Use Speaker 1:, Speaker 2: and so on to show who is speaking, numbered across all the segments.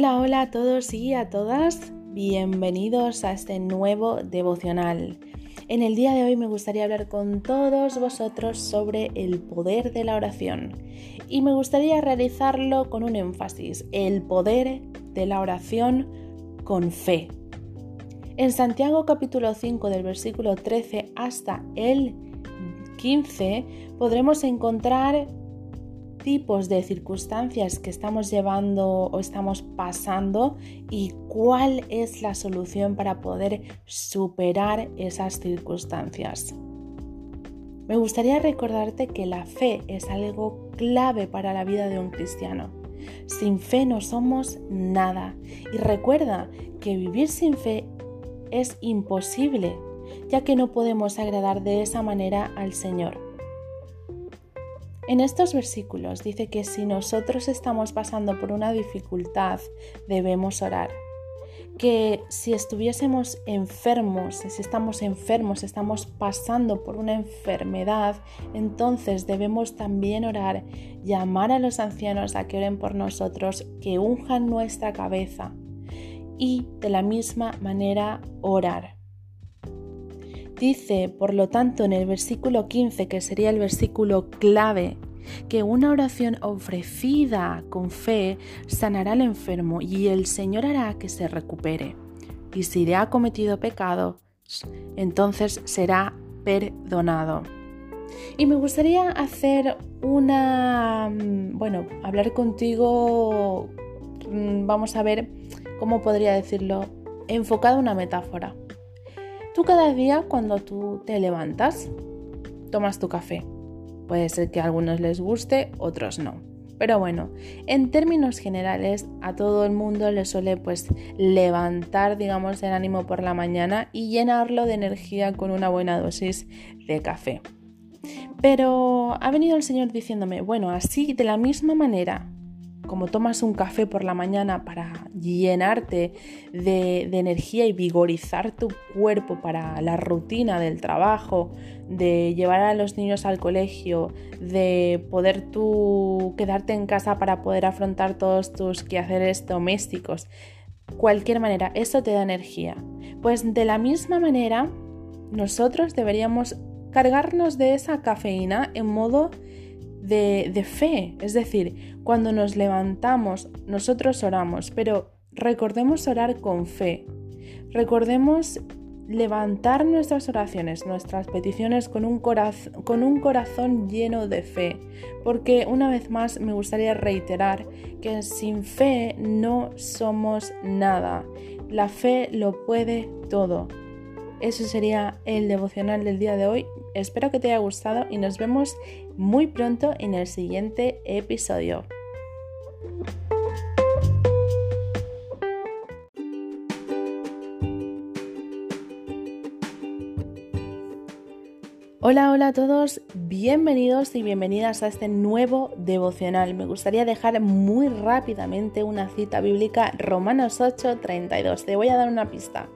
Speaker 1: Hola, hola a todos y a todas. Bienvenidos a este nuevo devocional. En el día de hoy me gustaría hablar con todos vosotros sobre el poder de la oración y me gustaría realizarlo con un énfasis, el poder de la oración con fe. En Santiago capítulo 5 del versículo 13 hasta el 15 podremos encontrar tipos de circunstancias que estamos llevando o estamos pasando y cuál es la solución para poder superar esas circunstancias. Me gustaría recordarte que la fe es algo clave para la vida de un cristiano. Sin fe no somos nada. Y recuerda que vivir sin fe es imposible, ya que no podemos agradar de esa manera al Señor. En estos versículos dice que si nosotros estamos pasando por una dificultad, debemos orar. Que si estuviésemos enfermos, si estamos enfermos, estamos pasando por una enfermedad, entonces debemos también orar, llamar a los ancianos a que oren por nosotros, que unjan nuestra cabeza y de la misma manera orar. Dice, por lo tanto, en el versículo 15, que sería el versículo clave, que una oración ofrecida con fe sanará al enfermo y el Señor hará que se recupere. Y si le ha cometido pecado, entonces será perdonado. Y me gustaría hacer una, mm, bueno, hablar contigo, mm, vamos a ver cómo podría decirlo, enfocado una metáfora. Tú cada día cuando tú te levantas, tomas tu café. Puede ser que a algunos les guste, otros no. Pero bueno, en términos generales a todo el mundo le suele pues levantar digamos el ánimo por la mañana y llenarlo de energía con una buena dosis de café. Pero ha venido el Señor diciéndome, bueno, así de la misma manera como tomas un café por la mañana para llenarte de, energía y vigorizar tu cuerpo para la rutina del trabajo, de llevar a los niños al colegio, de poder tú quedarte en casa para poder afrontar todos tus quehaceres domésticos, cualquier manera, eso te da energía. Pues de la misma manera, nosotros deberíamos cargarnos de esa cafeína en modo de, fe. Es decir, cuando nos levantamos, nosotros oramos, pero recordemos orar con fe. Recordemos levantar nuestras oraciones, nuestras peticiones con un, corazón lleno de fe, porque una vez más me gustaría reiterar que sin fe no somos nada. La fe lo puede todo. Eso sería el devocional del día de hoy. Espero que te haya gustado y nos vemos muy pronto en el siguiente episodio. Hola, hola a todos, bienvenidos y bienvenidas a este nuevo devocional. Me gustaría dejar muy rápidamente una cita bíblica, Romanos 8, 32. Te voy a dar una pista.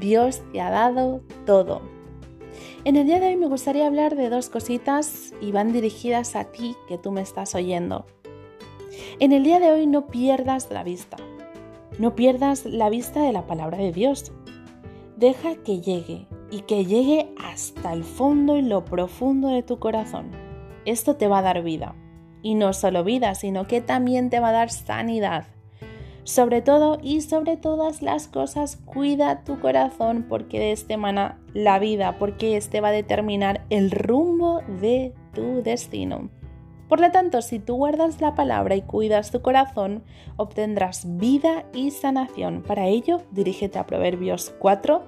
Speaker 1: Dios te ha dado todo. En el día de hoy me gustaría hablar de dos cositas y van dirigidas a ti que tú me estás oyendo. En el día de hoy no pierdas la vista. No pierdas la vista de la palabra de Dios. Deja que llegue y que llegue hasta el fondo y lo profundo de tu corazón. Esto te va a dar vida. Y no solo vida, sino que también te va a dar sanidad sobre todo y sobre todas las cosas, cuida tu corazón porque de este mana la vida, porque este va a determinar el rumbo de tu destino. Por lo tanto, si tú guardas la palabra y cuidas tu corazón, obtendrás vida y sanación. Para ello, dirígete a Proverbios 4,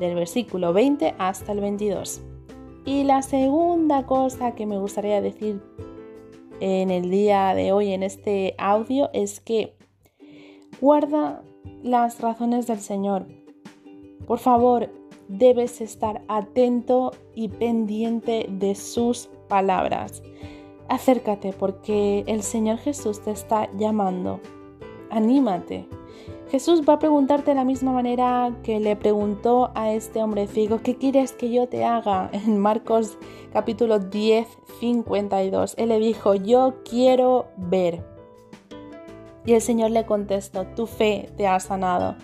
Speaker 1: del versículo 20 hasta el 22. Y la segunda cosa que me gustaría decir en el día de hoy en este audio es que Guarda las razones del Señor. Por favor, debes estar atento y pendiente de sus palabras. Acércate porque el Señor Jesús te está llamando. Anímate. Jesús va a preguntarte de la misma manera que le preguntó a este hombre ciego, ¿qué quieres que yo te haga? En Marcos capítulo 10, 52. Él le dijo, yo quiero ver. Y el Señor le contestó, tu fe te ha sanado.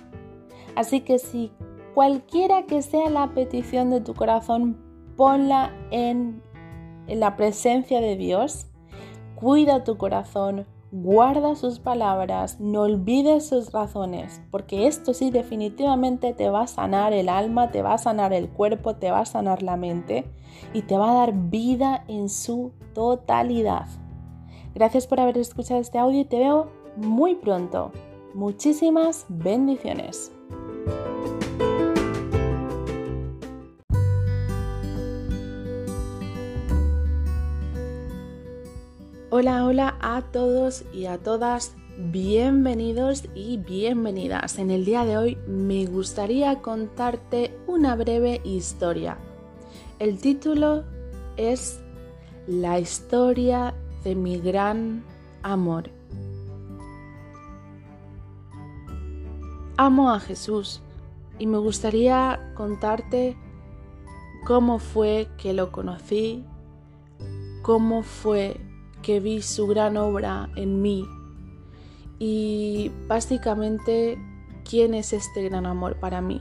Speaker 1: Así que si cualquiera que sea la petición de tu corazón, ponla en, la presencia de Dios, cuida tu corazón, guarda sus palabras, no olvides sus razones, porque esto sí definitivamente te va a sanar el alma, te va a sanar el cuerpo, te va a sanar la mente y te va a dar vida en su totalidad. Gracias por haber escuchado este audio y te veo muy pronto. Muchísimas bendiciones. Hola, hola a todos y a todas. Bienvenidos y bienvenidas. En el día de hoy me gustaría contarte una breve historia. El título es La historia de mi gran amor. Amo a Jesús y me gustaría contarte cómo fue que lo conocí, cómo fue que vi su gran obra en mí y básicamente quién es este gran amor para mí.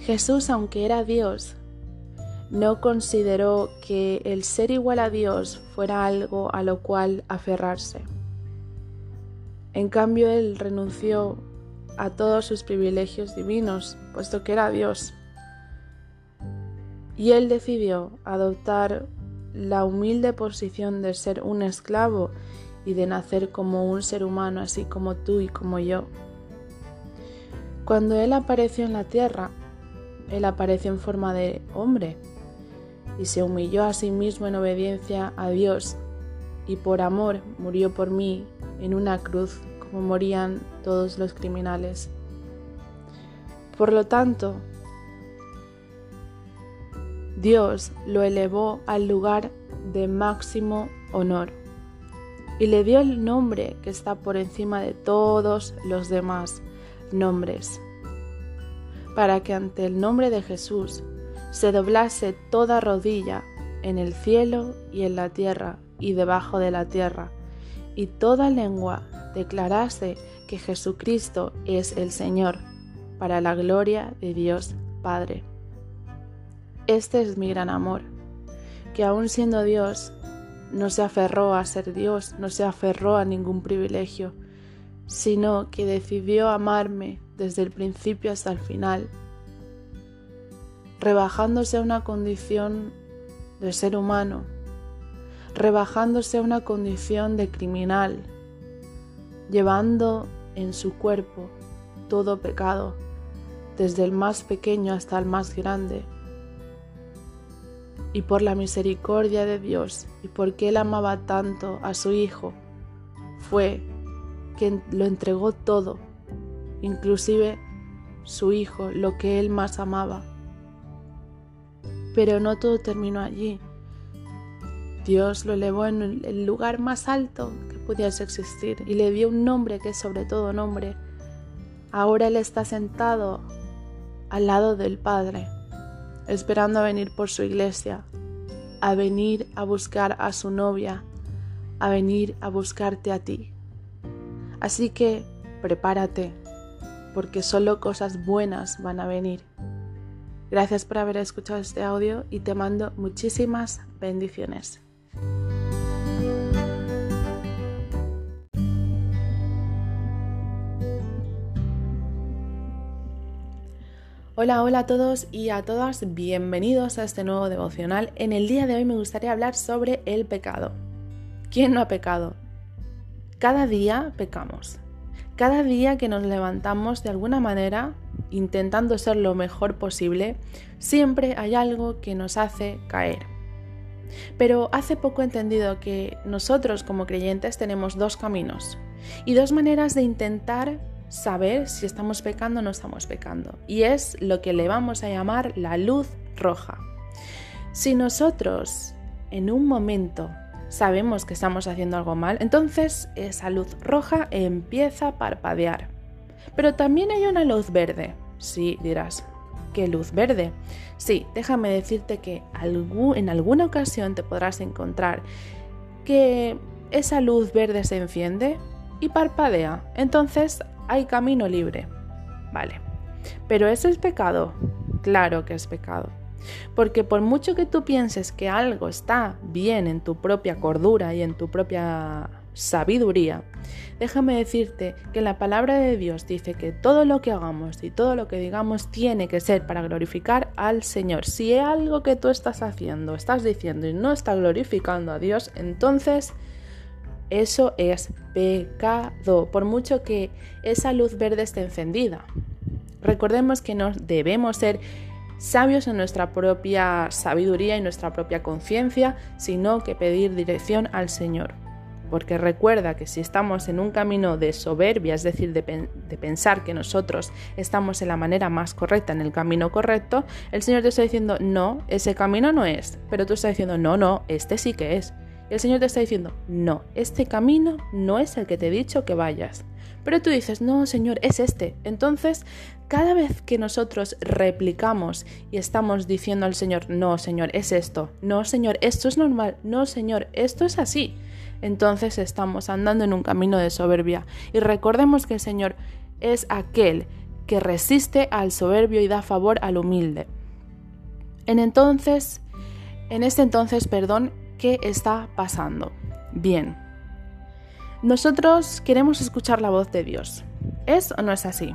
Speaker 1: Jesús, aunque era Dios, no consideró que el ser igual a Dios fuera algo a lo cual aferrarse. En cambio, él renunció a todos sus privilegios divinos, puesto que era Dios. Y él decidió adoptar la humilde posición de ser un esclavo y de nacer como un ser humano, así como tú y como yo. Cuando él apareció en la tierra, él apareció en forma de hombre y se humilló a sí mismo en obediencia a Dios y por amor murió por mí en una cruz como morían todos los criminales. Por lo tanto, Dios lo elevó al lugar de máximo honor y le dio el nombre que está por encima de todos los demás nombres, para que ante el nombre de Jesús se doblase toda rodilla en el cielo y en la tierra y debajo de la tierra, y toda lengua declarase que Jesucristo es el Señor, para la gloria de Dios Padre. Este es mi gran amor, que aun siendo Dios, no se aferró a ser Dios, no se aferró a ningún privilegio, sino que decidió amarme desde el principio hasta el final rebajándose a una condición de ser humano, rebajándose a una condición de criminal, llevando en su cuerpo todo pecado, desde el más pequeño hasta el más grande. Y por la misericordia de Dios y porque Él amaba tanto a su Hijo, fue quien lo entregó todo, inclusive su Hijo, lo que Él más amaba pero no todo terminó allí. Dios lo elevó en el lugar más alto que pudiese existir y le dio un nombre que es sobre todo nombre. Ahora Él está sentado al lado del Padre, esperando a venir por su iglesia, a venir a buscar a su novia, a venir a buscarte a ti. Así que prepárate, porque solo cosas buenas van a venir. Gracias por haber escuchado este audio y te mando muchísimas bendiciones. Hola, hola a todos y a todas, bienvenidos a este nuevo devocional. En el día de hoy me gustaría hablar sobre el pecado. ¿Quién no ha pecado? Cada día pecamos. Cada día que nos levantamos de alguna manera intentando ser lo mejor posible, siempre hay algo que nos hace caer. Pero hace poco he entendido que nosotros como creyentes tenemos dos caminos y dos maneras de intentar saber si estamos pecando o no estamos pecando. Y es lo que le vamos a llamar la luz roja. Si nosotros en un momento sabemos que estamos haciendo algo mal, entonces esa luz roja empieza a parpadear. Pero también hay una luz verde. Sí, dirás, ¿qué luz verde? Sí, déjame decirte que en alguna ocasión te podrás encontrar que esa luz verde se enciende y parpadea. Entonces hay camino libre. Vale. Pero ¿eso es pecado? Claro que es pecado. Porque por mucho que tú pienses que algo está bien en tu propia cordura y en tu propia sabiduría, déjame decirte que la palabra de Dios dice que todo lo que hagamos y todo lo que digamos tiene que ser para glorificar al Señor. Si algo que tú estás haciendo, estás diciendo y no está glorificando a Dios, entonces eso es pecado, por mucho que esa luz verde esté encendida. Recordemos que no debemos ser sabios en nuestra propia sabiduría y nuestra propia conciencia, sino que pedir dirección al Señor. Porque recuerda que si estamos en un camino de soberbia, es decir, de, pensar que nosotros estamos en la manera más correcta, en el camino correcto, el Señor te está diciendo, no, ese camino no es. Pero tú estás diciendo, no, no, este sí que es. El Señor te está diciendo, no, este camino no es el que te he dicho que vayas. Pero tú dices, no, Señor, es este. Entonces, cada vez que nosotros replicamos y estamos diciendo al Señor, no, Señor, es esto, no, Señor, esto es normal, no, Señor, esto es así, entonces estamos andando en un camino de soberbia. Y recordemos que el Señor es aquel que resiste al soberbio y da favor al humilde. En entonces, en este entonces, perdón, ¿qué está pasando? Bien, nosotros queremos escuchar la voz de Dios. ¿Es o no es así?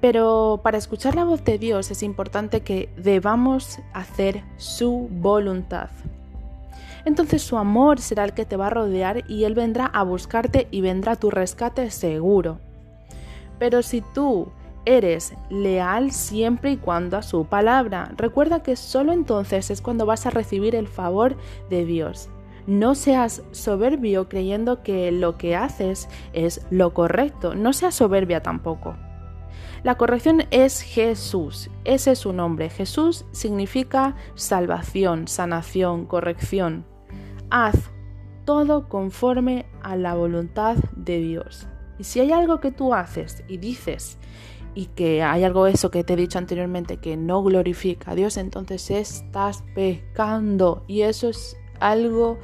Speaker 1: Pero para escuchar la voz de Dios es importante que debamos hacer su voluntad. Entonces su amor será el que te va a rodear y Él vendrá a buscarte y vendrá a tu rescate seguro. Pero si tú eres leal siempre y cuando a su palabra, recuerda que solo entonces es cuando vas a recibir el favor de Dios. No seas soberbio creyendo que lo que haces es lo correcto. No seas soberbia tampoco. La corrección es Jesús, ese es su nombre. Jesús significa salvación, sanación, corrección. Haz todo conforme a la voluntad de Dios. Y si hay algo que tú haces y dices y que hay algo eso que te he dicho anteriormente que no glorifica a Dios, entonces estás pecando y eso es algo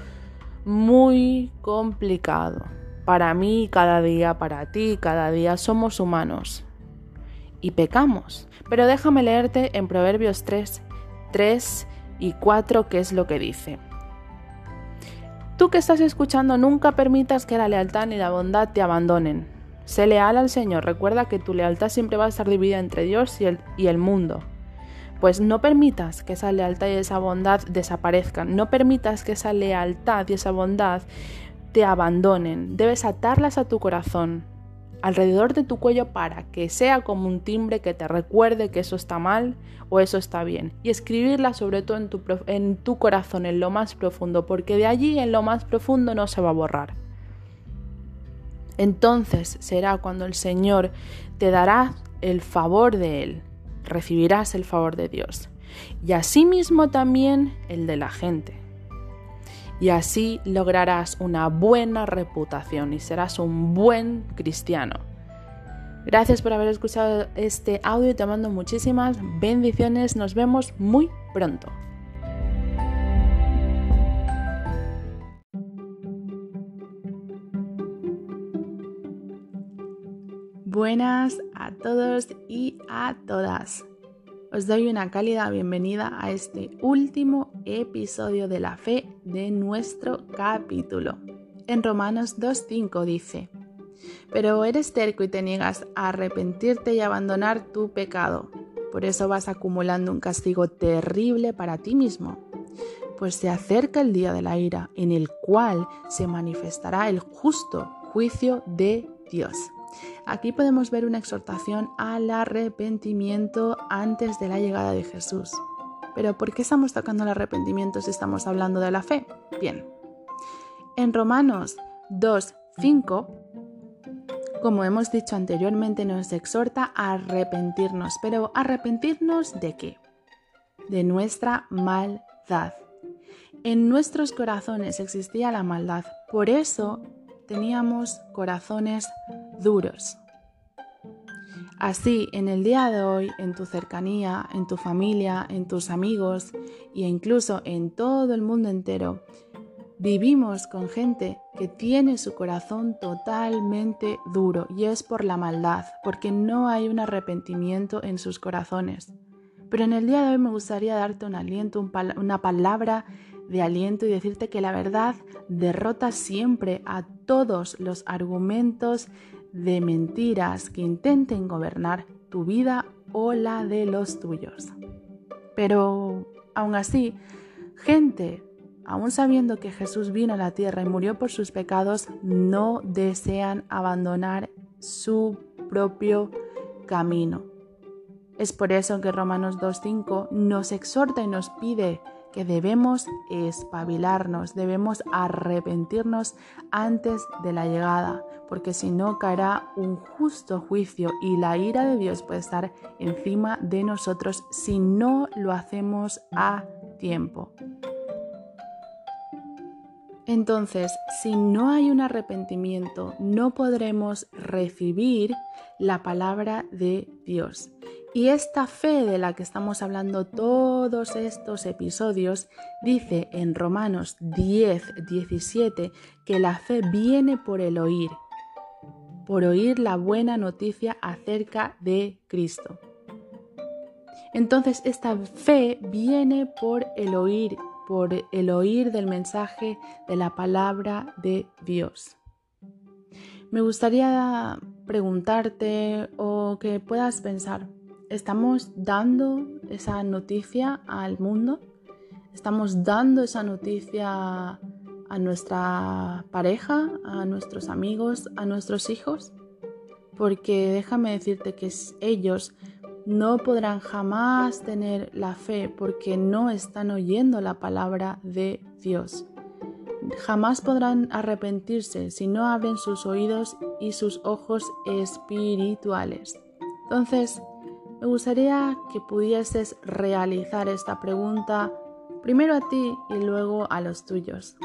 Speaker 1: muy complicado. Para mí, cada día, para ti, cada día somos humanos y pecamos. Pero déjame leerte en Proverbios 3, 3 y 4 qué es lo que dice. Tú que estás escuchando, nunca permitas que la lealtad ni la bondad te abandonen. Sé leal al Señor, recuerda que tu lealtad siempre va a estar dividida entre Dios y el, y el mundo. Pues no permitas que esa lealtad y esa bondad desaparezcan, no permitas que esa lealtad y esa bondad te abandonen. Debes atarlas a tu corazón, alrededor de tu cuello para que sea como un timbre que te recuerde que eso está mal o eso está bien. Y escribirla sobre todo en tu, en tu corazón, en lo más profundo, porque de allí en lo más profundo no se va a borrar. Entonces será cuando el Señor te dará el favor de Él recibirás el favor de Dios. Y asimismo también el de la gente. Y así lograrás una buena reputación y serás un buen cristiano. Gracias por haber escuchado este audio y te mando muchísimas bendiciones. Nos vemos muy pronto. Buenas a todos y a todas. Os doy una cálida bienvenida a este último episodio de la fe de nuestro capítulo. En Romanos 2.5 dice, Pero eres terco y te niegas a arrepentirte y abandonar tu pecado. Por eso vas acumulando un castigo terrible para ti mismo. Pues se acerca el día de la ira, en el cual se manifestará el justo juicio de Dios Aquí podemos ver una exhortación al arrepentimiento antes de la llegada de Jesús. Pero ¿por qué estamos tocando el arrepentimiento si estamos hablando de la fe? Bien, en Romanos 2.5, como hemos dicho anteriormente, nos exhorta a arrepentirnos. Pero ¿arrepentirnos de qué? De nuestra maldad. En nuestros corazones existía la maldad. Por eso teníamos corazones duros. Así, en el día de hoy, en tu cercanía, en tu familia, en tus amigos e incluso en todo el mundo entero, Vivimos con gente que tiene su corazón totalmente duro y es por la maldad, porque no hay un arrepentimiento en sus corazones. Pero en el día de hoy me gustaría darte un aliento, una palabra de aliento y decirte que la verdad derrota siempre a todos los argumentos de mentiras que intenten gobernar tu vida o la de los tuyos. Pero aún así, gente aún sabiendo que Jesús vino a la tierra y murió por sus pecados, no desean abandonar su propio camino. Es por eso que Romanos 2.5 nos exhorta y nos pide que debemos espabilarnos, debemos arrepentirnos antes de la llegada, porque si no caerá un justo juicio y la ira de Dios puede estar encima de nosotros si no lo hacemos a tiempo. Entonces, si no hay un arrepentimiento, no podremos recibir la palabra de Dios. Y esta fe de la que estamos hablando todos estos episodios dice en Romanos 10, 17 que la fe viene por el oír, por oír la buena noticia acerca de Cristo. Entonces esta fe viene por el oír por el oír del mensaje de la palabra de Dios. Me gustaría preguntarte o que puedas pensar, ¿estamos dando esa noticia al mundo? ¿Estamos dando esa noticia a nuestra pareja, a nuestros amigos, a nuestros hijos? Porque déjame decirte que ellos no podrán jamás tener la fe porque no están oyendo la palabra de Dios. Jamás podrán arrepentirse si no abren sus oídos y sus ojos espirituales. Entonces, me gustaría que pudieses realizar esta pregunta primero a ti y luego a los tuyos.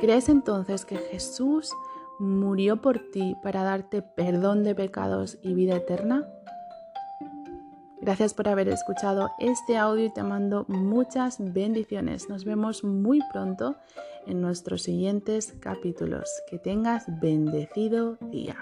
Speaker 1: ¿Crees entonces que Jesús murió por ti para darte perdón de pecados y vida eterna? Gracias por haber escuchado este audio y te mando muchas bendiciones. Nos vemos muy pronto en nuestros siguientes capítulos. Que tengas bendecido día.